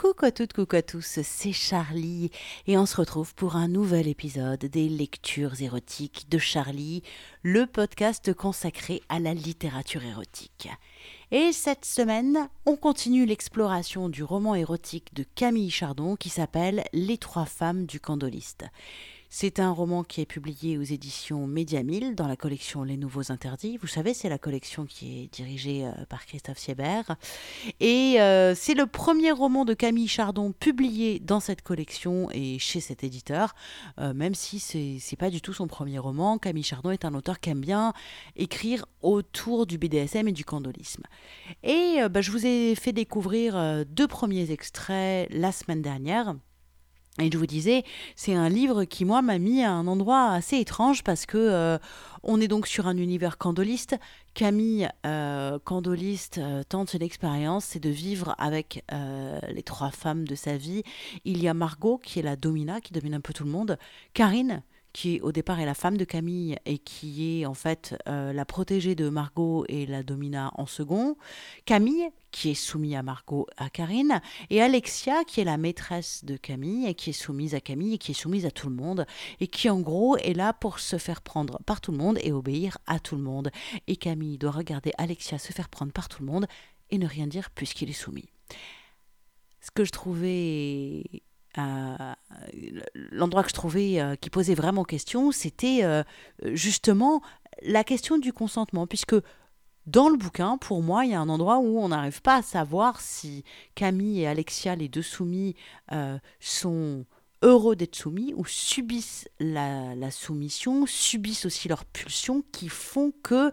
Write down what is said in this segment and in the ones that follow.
Coucou à toutes, coucou à tous, c'est Charlie et on se retrouve pour un nouvel épisode des lectures érotiques de Charlie, le podcast consacré à la littérature érotique. Et cette semaine, on continue l'exploration du roman érotique de Camille Chardon qui s'appelle Les trois femmes du candoliste. C'est un roman qui est publié aux éditions Média dans la collection Les Nouveaux Interdits. Vous savez, c'est la collection qui est dirigée euh, par Christophe Siebert. Et euh, c'est le premier roman de Camille Chardon publié dans cette collection et chez cet éditeur, euh, même si c'est pas du tout son premier roman. Camille Chardon est un auteur qui aime bien écrire autour du BDSM et du candolisme. Et bah, je vous ai fait découvrir deux premiers extraits la semaine dernière. Et je vous disais, c'est un livre qui, moi, m'a mis à un endroit assez étrange parce que euh, on est donc sur un univers candoliste. Camille, euh, candoliste, euh, tente une expérience, c'est de vivre avec les trois femmes de sa vie. Il y a Margot, qui est la domina, qui domine un peu tout le monde. Karine, qui au départ est la femme de Camille et qui est en fait euh, la protégée de Margot et la domina en second, Camille qui est soumise à Margot, à Karine, et Alexia qui est la maîtresse de Camille et qui est soumise à Camille et qui est soumise à tout le monde et qui en gros est là pour se faire prendre par tout le monde et obéir à tout le monde. Et Camille doit regarder Alexia se faire prendre par tout le monde et ne rien dire puisqu'il est soumis. Ce que je trouvais l'endroit que je trouvais euh, qui posait vraiment question, c'était euh, justement la question du consentement, puisque dans le bouquin, pour moi, il y a un endroit où on n'arrive pas à savoir si Camille et Alexia, les deux soumis, euh, sont heureux d'être soumis ou subissent la, la, soumission, subissent aussi leurs pulsions qui font que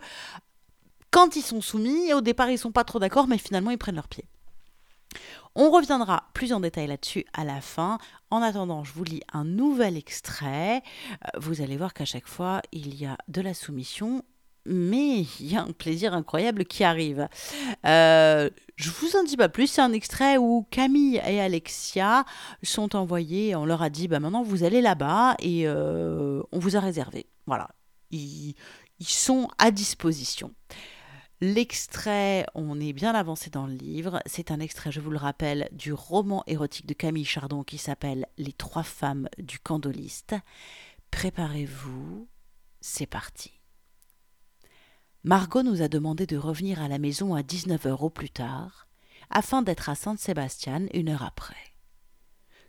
quand ils sont soumis, au départ ils sont pas trop d'accord, mais finalement ils prennent leur pied. On reviendra plus en détail là-dessus à la fin. En attendant, je vous lis un nouvel extrait. Euh, vous allez voir qu'à chaque fois, il y a de la soumission, mais il y a un plaisir incroyable qui arrive. Euh, je vous en dis pas plus, c'est un extrait où Camille et Alexia sont envoyés, on leur a dit, bah maintenant vous allez là-bas et euh, on vous a réservé. Voilà, ils sont à disposition. L'extrait, on est bien avancé dans le livre, c'est un extrait, je vous le rappelle, du roman érotique de Camille Chardon qui s'appelle Les trois femmes du candoliste. Préparez-vous, c'est parti. Margot nous a demandé de revenir à la maison à 19h au plus tard, afin d'être à San Sébastien une heure après.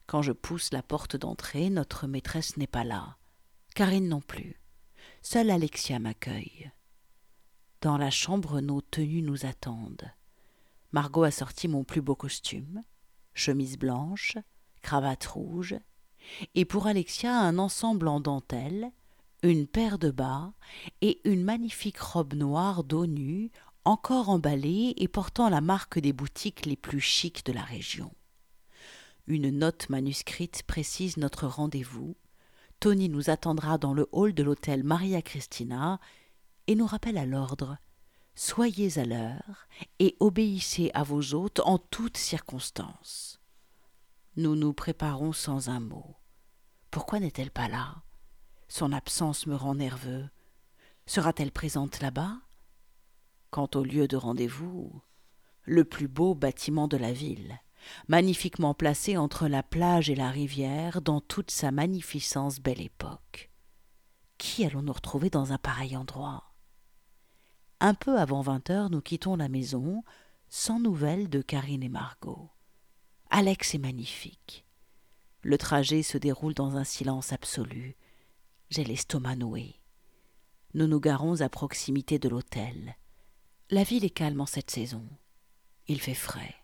Quand je pousse la porte d'entrée, notre maîtresse n'est pas là, Karine non plus. Seule Alexia m'accueille. Dans la chambre, nos tenues nous attendent. Margot a sorti mon plus beau costume, chemise blanche, cravate rouge, et pour Alexia un ensemble en dentelle, une paire de bas et une magnifique robe noire dos nu, encore emballée et portant la marque des boutiques les plus chics de la région. Une note manuscrite précise notre rendez-vous. Tony nous attendra dans le hall de l'hôtel Maria Cristina et nous rappelle à l'ordre Soyez à l'heure et obéissez à vos hôtes en toutes circonstances. Nous nous préparons sans un mot. Pourquoi n'est-elle pas là? Son absence me rend nerveux. Sera-t-elle présente là-bas? Quant au lieu de rendez-vous, le plus beau bâtiment de la ville, magnifiquement placé entre la plage et la rivière dans toute sa magnificence belle époque. Qui allons-nous retrouver dans un pareil endroit? Un peu avant vingt heures, nous quittons la maison, sans nouvelles de Karine et Margot. Alex est magnifique. Le trajet se déroule dans un silence absolu. J'ai l'estomac noué. Nous nous garons à proximité de l'hôtel. La ville est calme en cette saison. Il fait frais.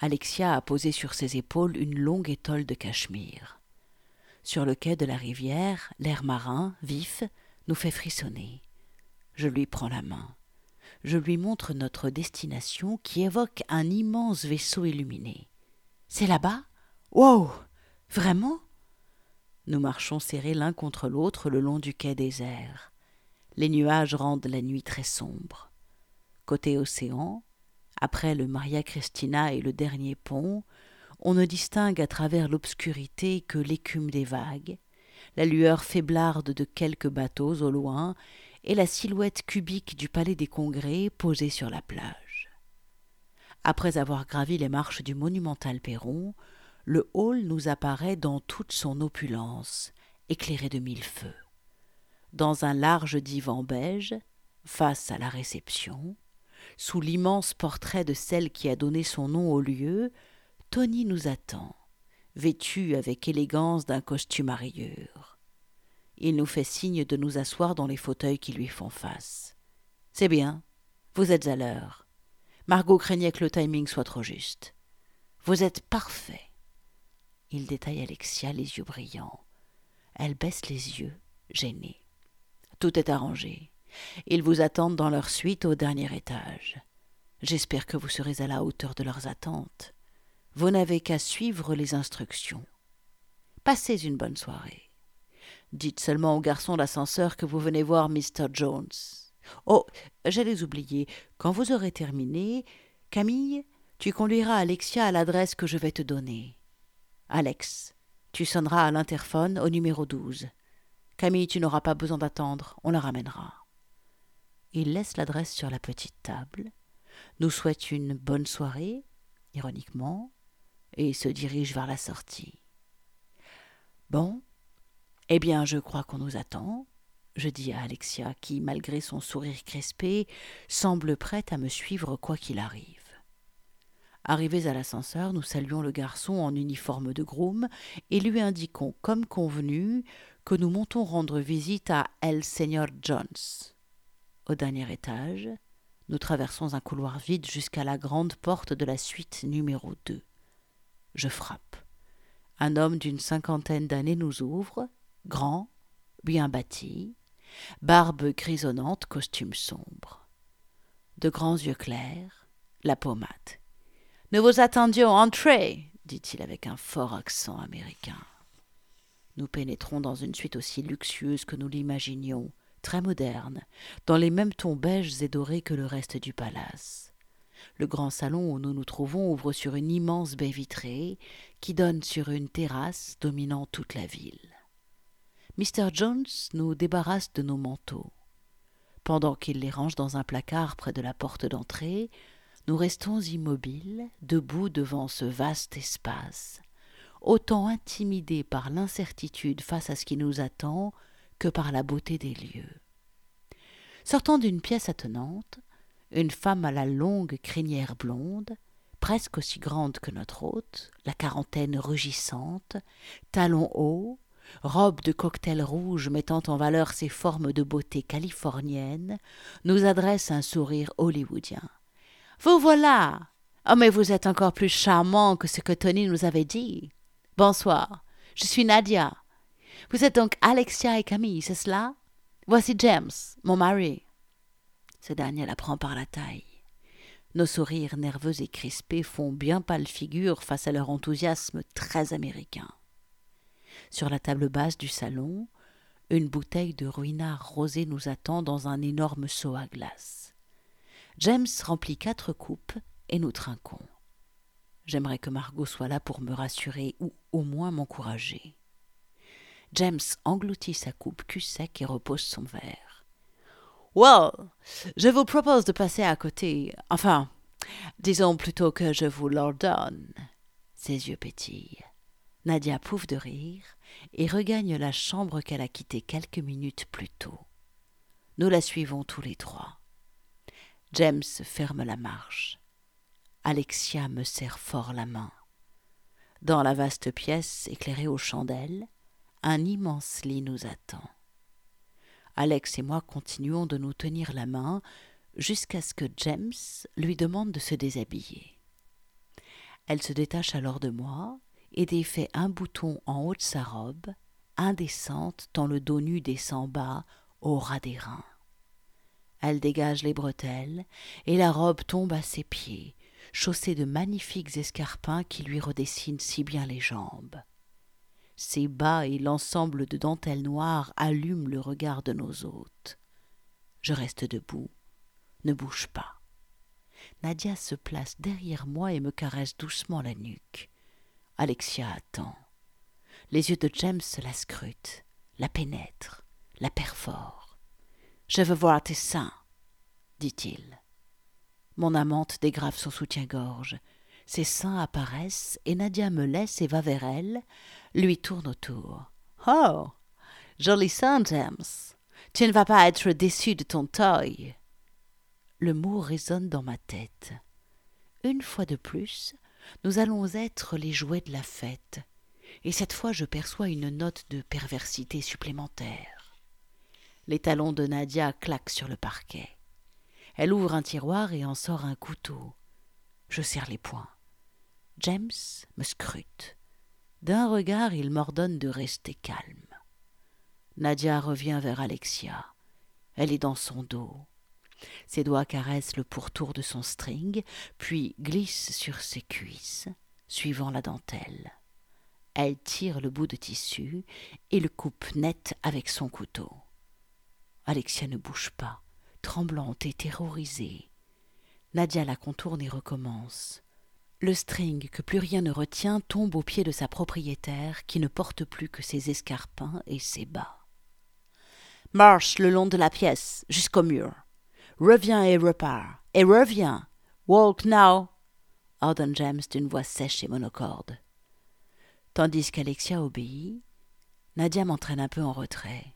Alexia a posé sur ses épaules une longue étole de cachemire. Sur le quai de la rivière, l'air marin, vif, nous fait frissonner. Je lui prends la main. Je lui montre notre destination qui évoque un immense vaisseau illuminé. C'est là-bas? Wow Vraiment? Nous marchons serrés l'un contre l'autre le long du quai désert. Les nuages rendent la nuit très sombre. Côté océan, après le Maria Cristina et le dernier pont, on ne distingue à travers l'obscurité que l'écume des vagues, la lueur faiblarde de quelques bateaux au loin et la silhouette cubique du palais des congrès posée sur la plage. Après avoir gravi les marches du monumental perron, le hall nous apparaît dans toute son opulence, éclairé de mille feux. Dans un large divan beige, face à la réception, sous l'immense portrait de celle qui a donné son nom au lieu, Tony nous attend, vêtu avec élégance d'un costume à rayures. Il nous fait signe de nous asseoir dans les fauteuils qui lui font face. C'est bien, vous êtes à l'heure. Margot craignait que le timing soit trop juste. Vous êtes parfait. Il détaille Alexia les yeux brillants. Elle baisse les yeux, gênée. Tout est arrangé. Ils vous attendent dans leur suite au dernier étage. J'espère que vous serez à la hauteur de leurs attentes. Vous n'avez qu'à suivre les instructions. Passez une bonne soirée. Dites seulement au garçon d'ascenseur que vous venez voir Mr. Jones. Oh, j'allais oublier. Quand vous aurez terminé, Camille, tu conduiras Alexia à l'adresse que je vais te donner. Alex, tu sonneras à l'interphone au numéro 12. Camille, tu n'auras pas besoin d'attendre, on la ramènera. Il laisse l'adresse sur la petite table, nous souhaite une bonne soirée, ironiquement, et se dirige vers la sortie. Bon, eh bien, je crois qu'on nous attend, je dis à Alexia, qui, malgré son sourire crispé, semble prête à me suivre quoi qu'il arrive. Arrivés à l'ascenseur, nous saluons le garçon en uniforme de groom et lui indiquons, comme convenu, que nous montons rendre visite à El Seigneur Jones. Au dernier étage, nous traversons un couloir vide jusqu'à la grande porte de la suite numéro 2. Je frappe. Un homme d'une cinquantaine d'années nous ouvre, grand, bien bâti, barbe grisonnante, costume sombre. De grands yeux clairs, la pommade. Nous vous attendions, entrez, dit-il avec un fort accent américain. Nous pénétrons dans une suite aussi luxueuse que nous l'imaginions, très moderne, dans les mêmes tons beiges et dorés que le reste du palace. Le grand salon où nous nous trouvons ouvre sur une immense baie vitrée qui donne sur une terrasse dominant toute la ville. Mr. Jones nous débarrasse de nos manteaux. Pendant qu'il les range dans un placard près de la porte d'entrée, nous restons immobiles, debout devant ce vaste espace, autant intimidés par l'incertitude face à ce qui nous attend que par la beauté des lieux. Sortant d'une pièce attenante, une femme à la longue crinière blonde, presque aussi grande que notre hôte, la quarantaine rugissante, talons hauts, robe de cocktail rouge mettant en valeur ses formes de beauté californienne, nous adresse un sourire hollywoodien. Vous voilà. Oh, mais vous êtes encore plus charmant que ce que Tony nous avait dit. Bonsoir. Je suis Nadia. Vous êtes donc Alexia et Camille, c'est cela? Voici James, mon mari. Ce dernier la prend par la taille. Nos sourires nerveux et crispés font bien pâle figure face à leur enthousiasme très américain. Sur la table basse du salon, une bouteille de ruinard rosé nous attend dans un énorme seau à glace. James remplit quatre coupes et nous trinquons. J'aimerais que Margot soit là pour me rassurer ou au moins m'encourager. James engloutit sa coupe cul sec et repose son verre. Well, je vous propose de passer à côté. Enfin, disons plutôt que je vous l'ordonne. Ses yeux pétillent. Nadia pouffe de rire et regagne la chambre qu'elle a quittée quelques minutes plus tôt. Nous la suivons tous les trois. James ferme la marche. Alexia me serre fort la main. Dans la vaste pièce éclairée aux chandelles, un immense lit nous attend. Alex et moi continuons de nous tenir la main jusqu'à ce que James lui demande de se déshabiller. Elle se détache alors de moi et défait un bouton en haut de sa robe, indécente tant le dos nu descend bas au ras des reins. Elle dégage les bretelles et la robe tombe à ses pieds, chaussée de magnifiques escarpins qui lui redessinent si bien les jambes. Ses bas et l'ensemble de dentelles noires allument le regard de nos hôtes. Je reste debout, ne bouge pas. Nadia se place derrière moi et me caresse doucement la nuque. Alexia attend. Les yeux de James la scrutent, la pénètrent, la perforent. Je veux voir tes seins, dit-il. Mon amante dégrave son soutien-gorge. Ses seins apparaissent et Nadia me laisse et va vers elle, lui tourne autour. Oh Joli sein, James Tu ne vas pas être déçu de ton toy Le mot résonne dans ma tête. Une fois de plus, nous allons être les jouets de la fête, et cette fois je perçois une note de perversité supplémentaire. Les talons de Nadia claquent sur le parquet. Elle ouvre un tiroir et en sort un couteau. Je serre les poings. James me scrute. D'un regard, il m'ordonne de rester calme. Nadia revient vers Alexia. Elle est dans son dos. Ses doigts caressent le pourtour de son string, puis glissent sur ses cuisses, suivant la dentelle. Elle tire le bout de tissu et le coupe net avec son couteau. Alexia ne bouge pas tremblante et terrorisée. Nadia la contourne et recommence. Le string que plus rien ne retient tombe aux pieds de sa propriétaire qui ne porte plus que ses escarpins et ses bas. Marche le long de la pièce jusqu'au mur. Reviens et repars. Et reviens. Walk now. ordonne James d'une voix sèche et monocorde. Tandis qu'Alexia obéit, Nadia m'entraîne un peu en retrait.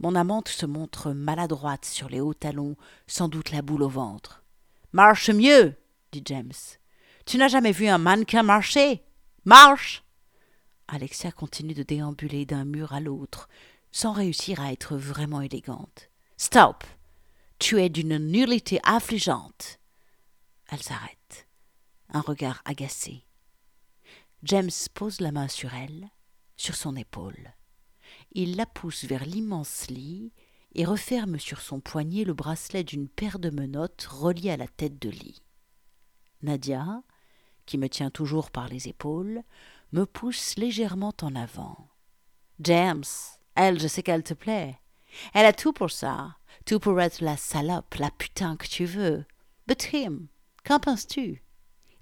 Mon amante se montre maladroite sur les hauts talons, sans doute la boule au ventre. Marche mieux, dit James. Tu n'as jamais vu un mannequin marcher? Marche Alexia continue de déambuler d'un mur à l'autre, sans réussir à être vraiment élégante. Stop Tu es d'une nullité affligeante. Elle s'arrête, un regard agacé. James pose la main sur elle, sur son épaule il la pousse vers l'immense lit et referme sur son poignet le bracelet d'une paire de menottes reliées à la tête de lit. Nadia, qui me tient toujours par les épaules, me pousse légèrement en avant. James, elle, je sais qu'elle te plaît. Elle a tout pour ça, tout pour être la salope, la putain que tu veux. But him, qu'en penses-tu?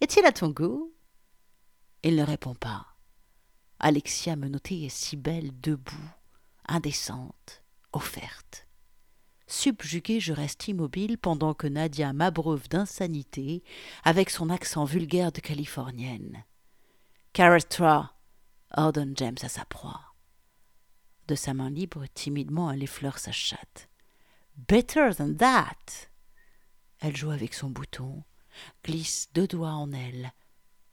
Est-il à ton goût? Il ne répond pas. Alexia Menotté est si belle debout, indécente, offerte. Subjugué, je reste immobile pendant que Nadia m'abreuve d'insanité avec son accent vulgaire de californienne. Caresse-toi ordonne James à sa proie. De sa main libre, timidement, elle effleure sa chatte. Better than that Elle joue avec son bouton, glisse deux doigts en elle.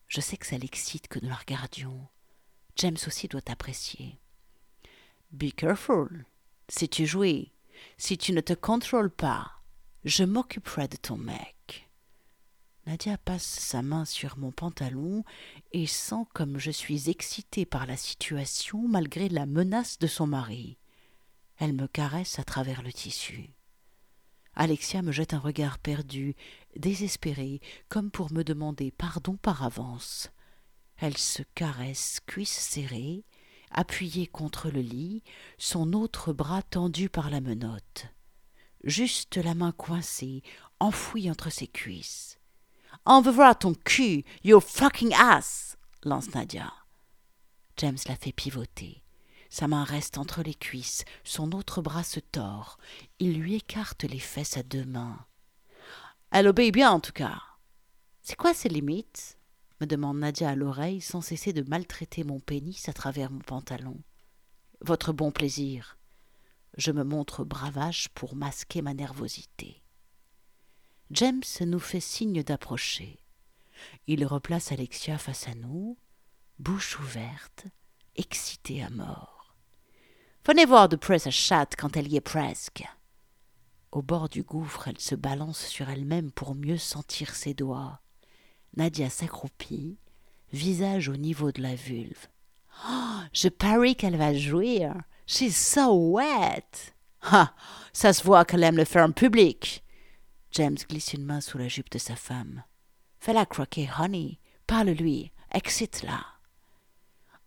Je sais que ça l'excite que nous la regardions. James aussi doit apprécier. Be careful. Si tu jouis, si tu ne te contrôles pas, je m'occuperai de ton mec. Nadia passe sa main sur mon pantalon et sent comme je suis excitée par la situation malgré la menace de son mari. Elle me caresse à travers le tissu. Alexia me jette un regard perdu, désespéré, comme pour me demander pardon par avance. Elle se caresse, cuisse serrée, appuyée contre le lit, son autre bras tendu par la menotte. Juste la main coincée, enfouie entre ses cuisses. Voir ton cul, you fucking ass lance Nadia. James la fait pivoter. Sa main reste entre les cuisses, son autre bras se tord. Il lui écarte les fesses à deux mains. Elle obéit bien en tout cas. C'est quoi ses limites? me demande Nadia à l'oreille sans cesser de maltraiter mon pénis à travers mon pantalon. Votre bon plaisir. Je me montre bravache pour masquer ma nervosité. James nous fait signe d'approcher. Il replace Alexia face à nous, bouche ouverte, excitée à mort. Venez voir de près sa chatte quand elle y est presque. Au bord du gouffre, elle se balance sur elle-même pour mieux sentir ses doigts. Nadia s'accroupit, visage au niveau de la vulve. Oh, je parie qu'elle va jouir. She's so wet. Ah, ça se voit qu'elle aime le faire en public. James glisse une main sous la jupe de sa femme. Fais-la croquer, honey. Parle-lui. Excite-la.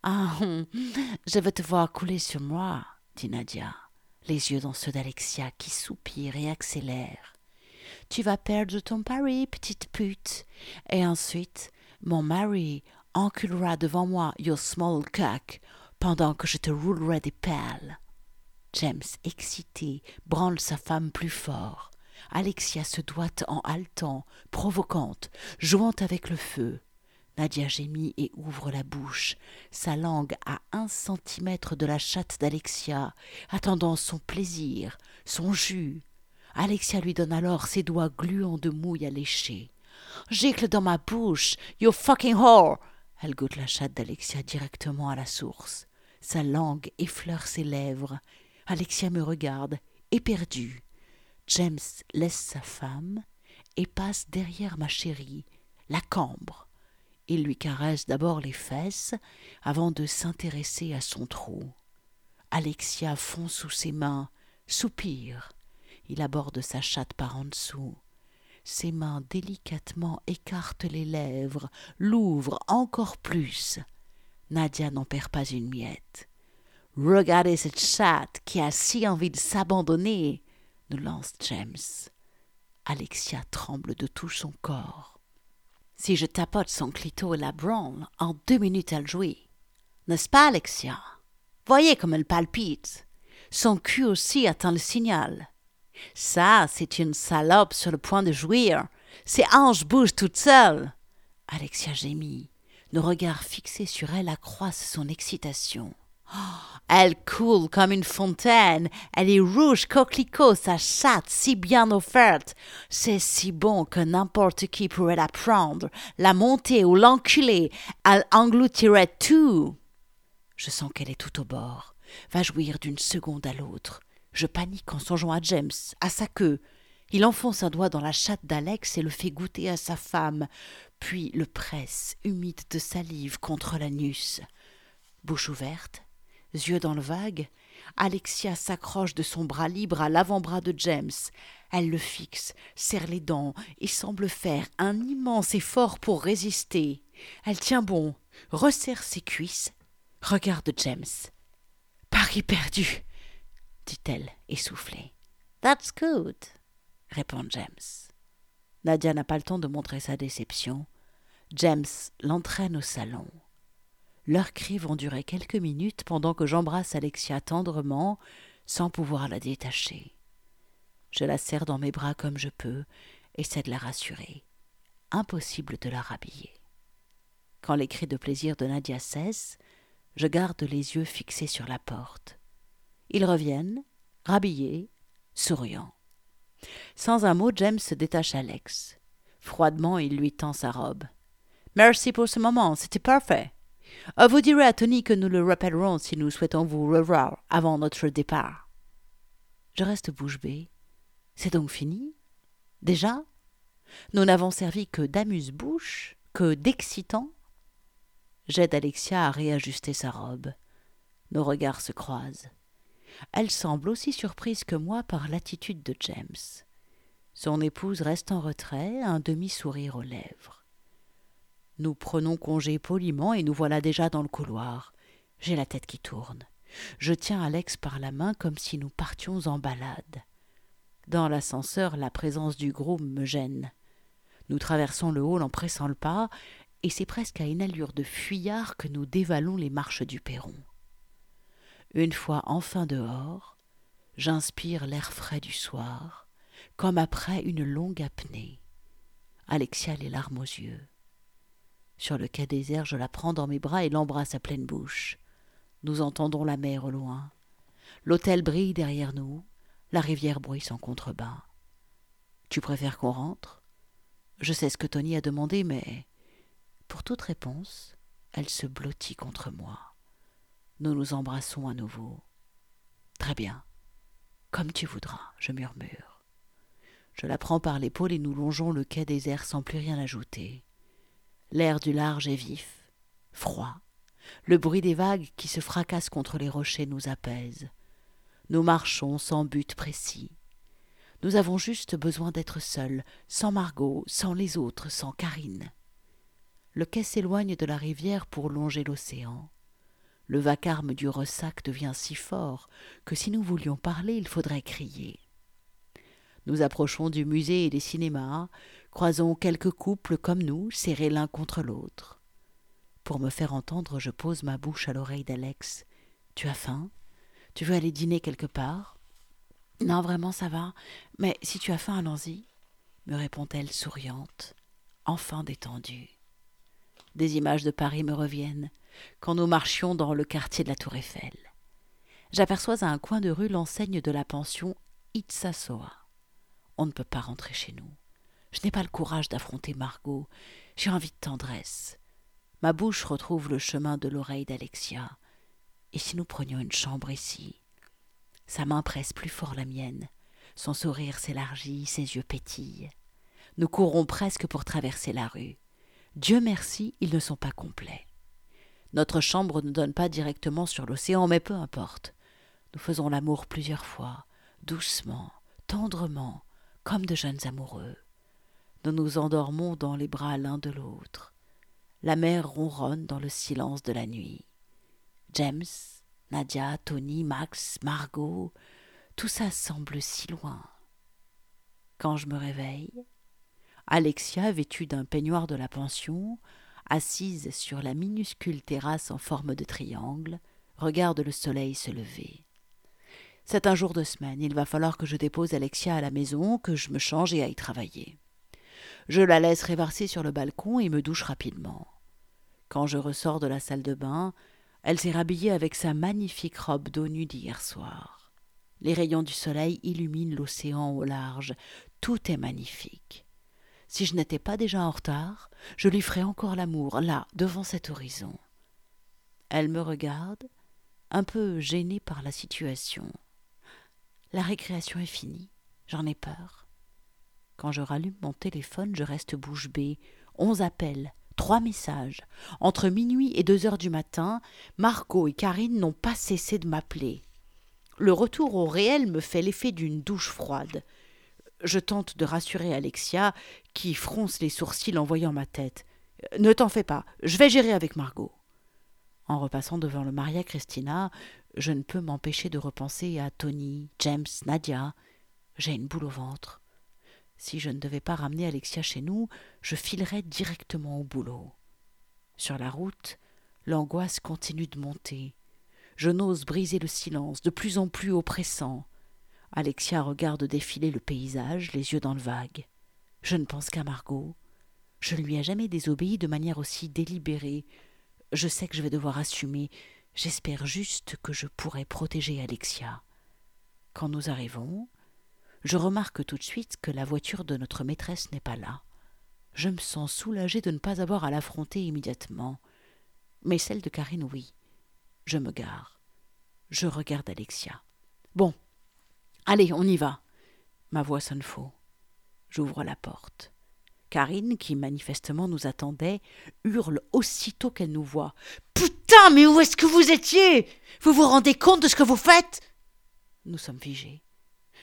Ah, je veux te voir couler sur moi, dit Nadia, les yeux dans ceux d'Alexia qui soupire et accélère. Tu vas perdre ton pari, petite pute. Et ensuite, mon mari enculera devant moi your small cock pendant que je te roulerai des perles. James, excité, branle sa femme plus fort. Alexia se doite en haletant, provocante, jouant avec le feu. Nadia gémit et ouvre la bouche, sa langue à un centimètre de la chatte d'Alexia, attendant son plaisir, son jus. Alexia lui donne alors ses doigts gluants de mouille à lécher. Gicle dans ma bouche, you fucking whore! Elle goûte la chatte d'Alexia directement à la source. Sa langue effleure ses lèvres. Alexia me regarde, éperdue. James laisse sa femme et passe derrière ma chérie, la cambre. Il lui caresse d'abord les fesses avant de s'intéresser à son trou. Alexia fond sous ses mains, soupire. Il aborde sa chatte par en dessous. Ses mains délicatement écartent les lèvres, l'ouvrent encore plus. Nadia n'en perd pas une miette. Regardez cette chatte qui a si envie de s'abandonner, nous lance James. Alexia tremble de tout son corps. Si je tapote son clito et la branle, en deux minutes elle jouit. N'est-ce pas, Alexia? Voyez comme elle palpite. Son cul aussi attend le signal. Ça, c'est une salope sur le point de jouir. Ses hanches bougent toutes seules. Alexia gémit. Nos regards fixés sur elle accroissent son excitation. Elle coule comme une fontaine, elle est rouge coquelicot, sa chatte si bien offerte. C'est si bon que n'importe qui pourrait la prendre, la monter ou l'enculer, elle engloutirait tout. Je sens qu'elle est tout au bord, va jouir d'une seconde à l'autre. Je panique en songeant à James, à sa queue. Il enfonce un doigt dans la chatte d'Alex et le fait goûter à sa femme, puis le presse, humide de salive, contre l'anus. Bouche ouverte, yeux dans le vague, Alexia s'accroche de son bras libre à l'avant-bras de James. Elle le fixe, serre les dents et semble faire un immense effort pour résister. Elle tient bon, resserre ses cuisses, regarde James. Paris perdu, dit-elle, essoufflée. That's good, répond James. Nadia n'a pas le temps de montrer sa déception. James l'entraîne au salon. Leurs cris vont durer quelques minutes pendant que j'embrasse Alexia tendrement, sans pouvoir la détacher. Je la serre dans mes bras comme je peux, essaie de la rassurer. Impossible de la rhabiller. Quand les cris de plaisir de Nadia cessent, je garde les yeux fixés sur la porte. Ils reviennent, rhabillés, souriants. Sans un mot, James se détache Alex. Froidement, il lui tend sa robe. Merci pour ce moment, c'était parfait. Euh, vous direz à Tony que nous le rappellerons si nous souhaitons vous revoir avant notre départ. Je reste bouche bée. C'est donc fini? Déjà? Nous n'avons servi que d'amuse-bouche, que d'excitant? J'aide Alexia à réajuster sa robe. Nos regards se croisent. Elle semble aussi surprise que moi par l'attitude de James. Son épouse reste en retrait, un demi-sourire aux lèvres. Nous prenons congé poliment et nous voilà déjà dans le couloir. J'ai la tête qui tourne. Je tiens Alex par la main comme si nous partions en balade. Dans l'ascenseur, la présence du groom me gêne. Nous traversons le hall en pressant le pas, et c'est presque à une allure de fuyard que nous dévalons les marches du perron. Une fois enfin dehors, j'inspire l'air frais du soir, comme après une longue apnée. Alexia les larmes aux yeux. Sur le quai désert, je la prends dans mes bras et l'embrasse à pleine bouche. Nous entendons la mer au loin. L'hôtel brille derrière nous, la rivière bruit son contrebas. Tu préfères qu'on rentre? Je sais ce que Tony a demandé, mais pour toute réponse, elle se blottit contre moi. Nous nous embrassons à nouveau. Très bien. Comme tu voudras, je murmure. Je la prends par l'épaule et nous longeons le quai désert sans plus rien ajouter. L'air du large est vif, froid. Le bruit des vagues qui se fracassent contre les rochers nous apaise. Nous marchons sans but précis. Nous avons juste besoin d'être seuls, sans Margot, sans les autres, sans Karine. Le quai s'éloigne de la rivière pour longer l'océan. Le vacarme du ressac devient si fort que si nous voulions parler, il faudrait crier. Nous approchons du musée et des cinémas, croisons quelques couples comme nous, serrés l'un contre l'autre. Pour me faire entendre, je pose ma bouche à l'oreille d'Alex. Tu as faim? Tu veux aller dîner quelque part? Non, vraiment, ça va. Mais si tu as faim, allons-y, me répond-elle souriante, enfin détendue. Des images de Paris me reviennent, quand nous marchions dans le quartier de la Tour Eiffel. J'aperçois à un coin de rue l'enseigne de la pension Itsasoa. On ne peut pas rentrer chez nous. Je n'ai pas le courage d'affronter Margot. J'ai envie de tendresse. Ma bouche retrouve le chemin de l'oreille d'Alexia. Et si nous prenions une chambre ici? Sa main presse plus fort la mienne. Son sourire s'élargit, ses yeux pétillent. Nous courons presque pour traverser la rue. Dieu merci, ils ne sont pas complets. Notre chambre ne donne pas directement sur l'océan, mais peu importe. Nous faisons l'amour plusieurs fois, doucement, tendrement, comme de jeunes amoureux. Nous nous endormons dans les bras l'un de l'autre. La mer ronronne dans le silence de la nuit. James, Nadia, Tony, Max, Margot, tout ça semble si loin. Quand je me réveille, Alexia, vêtue d'un peignoir de la pension, assise sur la minuscule terrasse en forme de triangle, regarde le soleil se lever. C'est un jour de semaine, il va falloir que je dépose Alexia à la maison, que je me change et aille travailler. Je la laisse réverser sur le balcon et me douche rapidement. Quand je ressors de la salle de bain, elle s'est rhabillée avec sa magnifique robe d'eau nue d'hier soir. Les rayons du soleil illuminent l'océan au large. Tout est magnifique. Si je n'étais pas déjà en retard, je lui ferais encore l'amour, là, devant cet horizon. Elle me regarde, un peu gênée par la situation. La récréation est finie, j'en ai peur. Quand je rallume mon téléphone, je reste bouche bée. Onze appels, trois messages. Entre minuit et deux heures du matin, Margot et Karine n'ont pas cessé de m'appeler. Le retour au réel me fait l'effet d'une douche froide. Je tente de rassurer Alexia, qui fronce les sourcils en voyant ma tête. Ne t'en fais pas, je vais gérer avec Margot. En repassant devant le Maria Christina, je ne peux m'empêcher de repenser à Tony, James, Nadia. J'ai une boule au ventre. Si je ne devais pas ramener Alexia chez nous, je filerais directement au boulot. Sur la route, l'angoisse continue de monter. Je n'ose briser le silence, de plus en plus oppressant. Alexia regarde défiler le paysage, les yeux dans le vague. Je ne pense qu'à Margot. Je ne lui ai jamais désobéi de manière aussi délibérée. Je sais que je vais devoir assumer. J'espère juste que je pourrai protéger Alexia. Quand nous arrivons, je remarque tout de suite que la voiture de notre maîtresse n'est pas là. Je me sens soulagée de ne pas avoir à l'affronter immédiatement. Mais celle de Karine, oui. Je me gare. Je regarde Alexia. Bon, Allez, on y va. Ma voix sonne faux. J'ouvre la porte. Karine, qui manifestement nous attendait, hurle aussitôt qu'elle nous voit. Putain, mais où est-ce que vous étiez? Vous vous rendez compte de ce que vous faites? Nous sommes figés.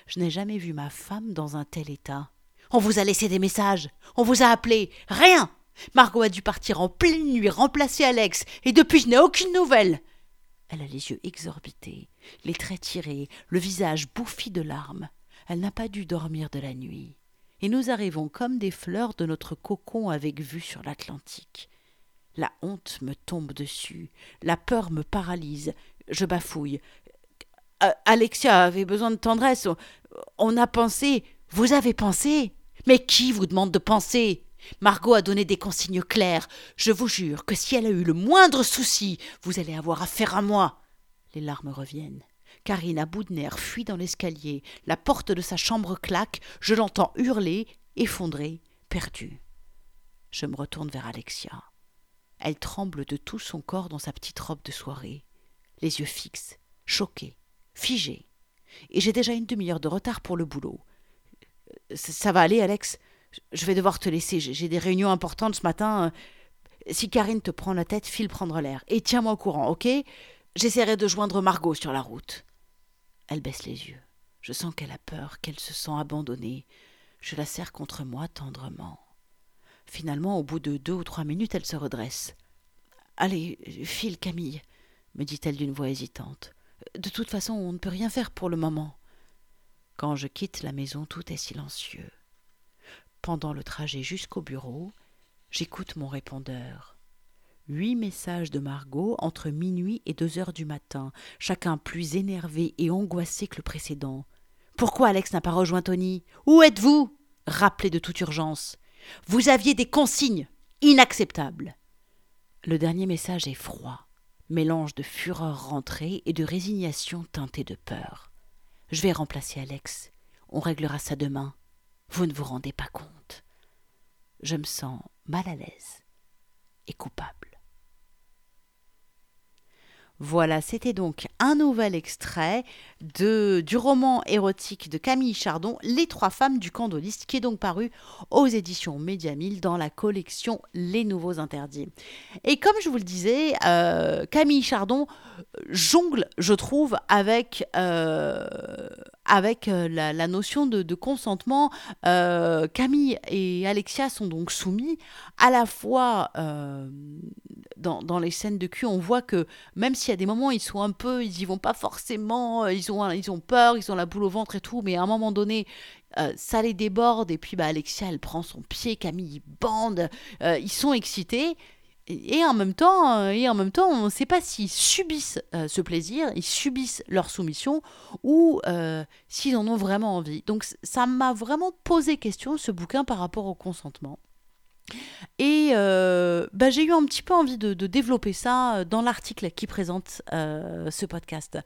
Je n'ai jamais vu ma femme dans un tel état. On vous a laissé des messages, on vous a appelé, rien Margot a dû partir en pleine nuit remplacer Alex, et depuis je n'ai aucune nouvelle. Elle a les yeux exorbités, les traits tirés, le visage bouffi de larmes. Elle n'a pas dû dormir de la nuit. Et nous arrivons comme des fleurs de notre cocon avec vue sur l'Atlantique. La honte me tombe dessus, la peur me paralyse, je bafouille. Euh, Alexia avait besoin de tendresse. On a pensé. Vous avez pensé? Mais qui vous demande de penser? Margot a donné des consignes claires. Je vous jure que si elle a eu le moindre souci, vous allez avoir affaire à moi. Les larmes reviennent. Karine, à bout fuit dans l'escalier. La porte de sa chambre claque. Je l'entends hurler, effondrée, perdue. Je me retourne vers Alexia. Elle tremble de tout son corps dans sa petite robe de soirée, les yeux fixes, choqués, figés. Et j'ai déjà une demi-heure de retard pour le boulot. Ça va aller, Alex je vais devoir te laisser. J'ai des réunions importantes ce matin. Si Karine te prend la tête, file prendre l'air. Et tiens-moi au courant, ok? J'essaierai de joindre Margot sur la route. Elle baisse les yeux. Je sens qu'elle a peur, qu'elle se sent abandonnée. Je la serre contre moi tendrement. Finalement, au bout de deux ou trois minutes, elle se redresse. Allez, file, Camille, me dit-elle d'une voix hésitante. De toute façon, on ne peut rien faire pour le moment. Quand je quitte la maison, tout est silencieux. Pendant le trajet jusqu'au bureau, j'écoute mon répondeur. Huit messages de Margot entre minuit et deux heures du matin, chacun plus énervé et angoissé que le précédent. Pourquoi Alex n'a pas rejoint Tony? Où êtes-vous? Rappelez de toute urgence. Vous aviez des consignes inacceptables. Le dernier message est froid, mélange de fureur rentrée et de résignation teintée de peur. Je vais remplacer Alex. On réglera ça demain. Vous ne vous rendez pas compte. Je me sens mal à l'aise et coupable. Voilà, c'était donc un nouvel extrait du roman érotique de Camille Chardon, Les trois femmes du candoliste, qui est donc paru aux éditions Média dans la collection Les Nouveaux Interdits. Et comme je vous le disais, euh, Camille Chardon jongle, je trouve, avec, euh, avec euh, la, notion de, consentement. Camille et Alexia sont donc soumis à la fois dans, les scènes de cul, on voit que même s'il y a des moments, ils sont un peu, ils y vont pas forcément, euh, ils ont, ils peur, ils ont la boule au ventre et tout, mais à un moment donné, euh, ça les déborde, et puis bah, Alexia, elle prend son pied, Camille, bande, euh, ils sont excités. Et, en même temps, et en même temps, on ne sait pas s'ils subissent ce plaisir, ils subissent leur soumission ou s'ils en ont vraiment envie. Donc ça m'a vraiment posé question ce bouquin par rapport au consentement. Et euh, bah, j'ai eu un petit peu envie de, développer ça euh, dans l'article qui présente euh, ce podcast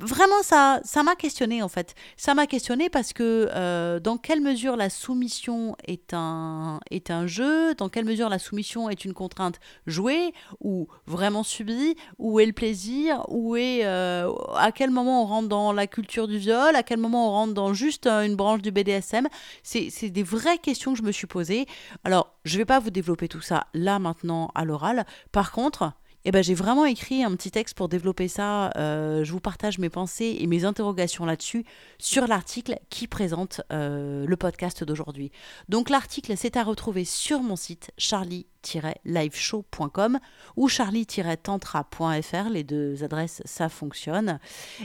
vraiment, ça, ça m'a questionné en fait. Ça m'a questionné parce que euh, dans quelle mesure la soumission est un, est un jeu, dans quelle mesure la soumission est une contrainte jouée ou vraiment subie, où est le plaisir, où est euh, à quel moment on rentre dans la culture du viol, à quel moment on rentre dans juste euh, une branche du BDSM. C'est des vraies questions que je me suis posées. Alors, je vais pas vous développer tout ça là maintenant à l'oral. Par contre, eh ben, j'ai vraiment écrit un petit texte pour développer ça. Euh, je vous partage mes pensées et mes interrogations là-dessus sur l'article qui présente euh, le podcast d'aujourd'hui. Donc l'article, c'est à retrouver sur mon site charlie-liveshow.com ou charlie-tantra.fr. Les deux adresses, ça fonctionne.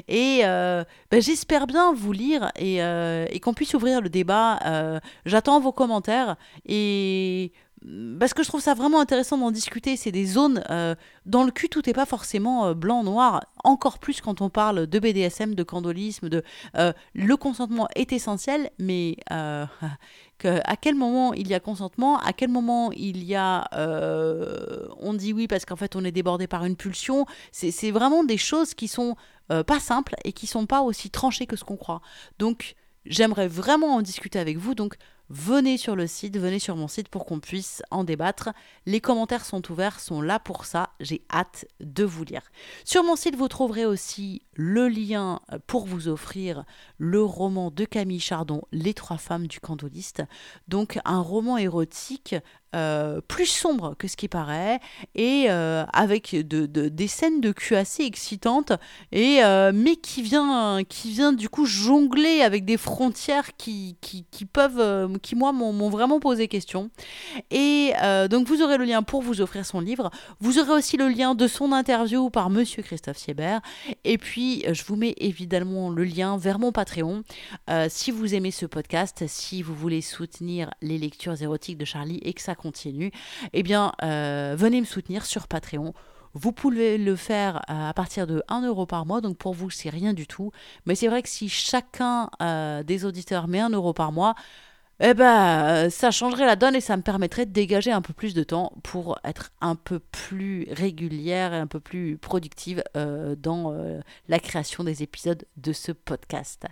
Et euh, ben, j'espère bien vous lire et, et qu'on puisse ouvrir le débat. J'attends vos commentaires et parce que je trouve ça vraiment intéressant d'en discuter. C'est des zones euh, dans le cul, tout n'est pas forcément euh, blanc, noir. Encore plus quand on parle de BDSM, de candolisme, euh, le consentement est essentiel, mais à quel moment il y a consentement, à quel moment il y a, on dit oui parce qu'en fait on est débordé par une pulsion. C'est vraiment des choses qui sont pas simples et qui sont pas aussi tranchées que ce qu'on croit. Donc j'aimerais vraiment en discuter avec vous. Donc venez sur le site, venez sur mon site pour qu'on puisse en débattre. Les commentaires sont ouverts, sont là pour ça. J'ai hâte de vous lire. Sur mon site, vous trouverez aussi le lien pour vous offrir le roman de Camille Chardon, Les trois femmes du candoliste. Donc un roman érotique euh, plus sombre que ce qui paraît et euh, avec de, des scènes de cul assez excitantes et euh, mais qui vient qui vient du coup jongler avec des frontières qui, qui, peuvent qui moi m'ont vraiment posé question. Et donc vous aurez le lien pour vous offrir son livre. Vous aurez aussi le lien de son interview par monsieur Christophe Siebert. Et puis je vous mets évidemment le lien vers mon Patreon. Si vous aimez ce podcast si vous voulez soutenir les lectures érotiques de Charlie et que ça continue, eh bien, euh, venez me soutenir sur Patreon. Vous pouvez le faire euh, à partir de 1 euro par mois, donc pour vous, c'est rien du tout. Mais c'est vrai que si chacun euh, des auditeurs met 1 euro par mois, eh ben, ça changerait la donne et ça me permettrait de dégager un peu plus de temps pour être un peu plus régulière et un peu plus productive dans la création des épisodes de ce podcast.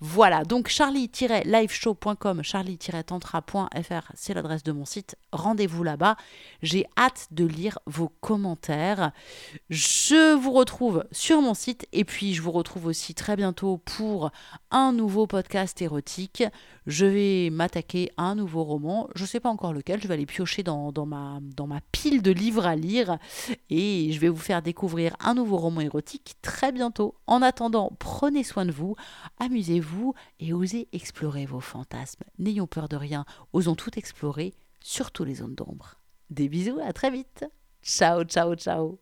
Voilà, donc charlie-liveshow.com, charlie-tantra.fr, c'est l'adresse de mon site. Rendez-vous là-bas. J'ai hâte de lire vos commentaires. Je vous retrouve sur mon site et puis je vous retrouve aussi très bientôt pour un nouveau podcast érotique. Je vais m'attaquer à un nouveau roman. Je ne sais pas encore lequel. Je vais aller piocher dans, ma, dans ma pile de livres à lire et je vais vous faire découvrir un nouveau roman érotique très bientôt. En attendant, prenez soin de vous, amusez-vous et osez explorer vos fantasmes. N'ayons peur de rien, osons tout explorer, surtout les zones d'ombre. Des bisous, à très vite. Ciao, ciao, ciao.